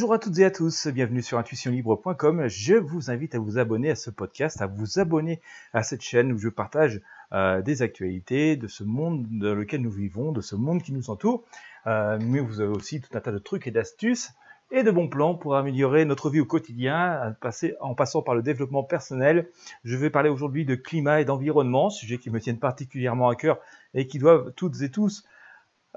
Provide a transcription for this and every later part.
Bonjour à toutes et à tous, bienvenue sur intuitionlibre.com. Je vous invite à vous abonner à ce podcast, à vous abonner à cette chaîne où je partage euh, des actualités de ce monde dans lequel nous vivons, de ce monde qui nous entoure. Euh, mais vous avez aussi tout un tas de trucs et d'astuces et de bons plans pour améliorer notre vie au quotidien, en passant par le développement personnel. Je vais parler aujourd'hui de climat et d'environnement, sujet qui me tiennent particulièrement à cœur et qui doivent toutes et tous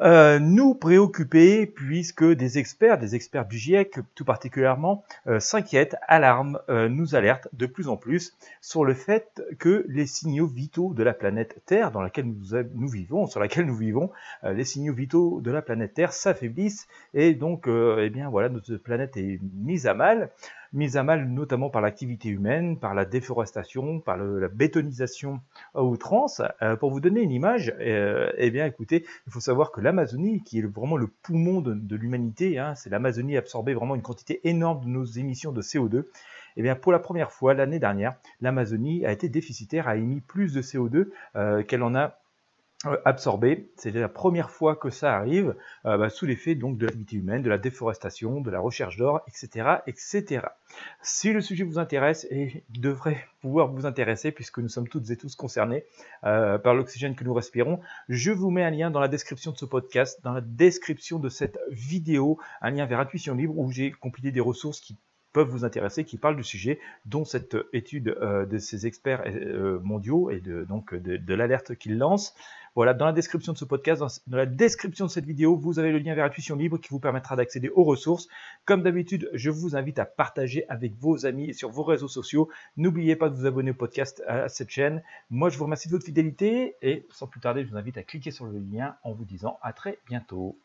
euh, nous préoccuper puisque des experts, des experts du GIEC tout particulièrement, euh, s'inquiètent, alarment, euh, nous alertent de plus en plus sur le fait que les signaux vitaux de la planète Terre, dans laquelle nous, nous vivons, sur laquelle nous vivons, les signaux vitaux de la planète Terre s'affaiblissent et donc, eh bien voilà, notre planète est mise à mal mise à mal notamment par l'activité humaine, par la déforestation, par la bétonisation à outrance. Euh, pour vous donner une image, euh, eh bien écoutez, il faut savoir que l'Amazonie, qui est vraiment le poumon de, l'humanité, hein, c'est l'Amazonie absorbait vraiment une quantité énorme de nos émissions de CO2. Eh bien, pour la première fois l'année dernière, l'Amazonie a été déficitaire, a émis plus de CO2 euh, qu'elle en a absorbé. C'est la première fois que ça arrive euh, bah, sous l'effet donc de l'activité humaine, de la déforestation, de la recherche d'or, etc., etc. Si le sujet vous intéresse et devrait pouvoir vous intéresser puisque nous sommes toutes et tous concernés euh, par l'oxygène que nous respirons, je vous mets un lien dans la description de ce podcast, dans la description de cette vidéo, un lien vers Intuition Libre où j'ai compilé des ressources qui peuvent vous intéresser, qui parlent du sujet, dont cette étude de ces experts mondiaux et de, donc de, de l'alerte qu'ils lancent. Voilà, dans la description de ce podcast, dans, la description de cette vidéo, vous avez le lien vers Intuition Libre qui vous permettra d'accéder aux ressources. Comme d'habitude, je vous invite à partager avec vos amis sur vos réseaux sociaux. N'oubliez pas de vous abonner au podcast à cette chaîne. Moi, je vous remercie de votre fidélité et sans plus tarder, je vous invite à cliquer sur le lien en vous disant à très bientôt.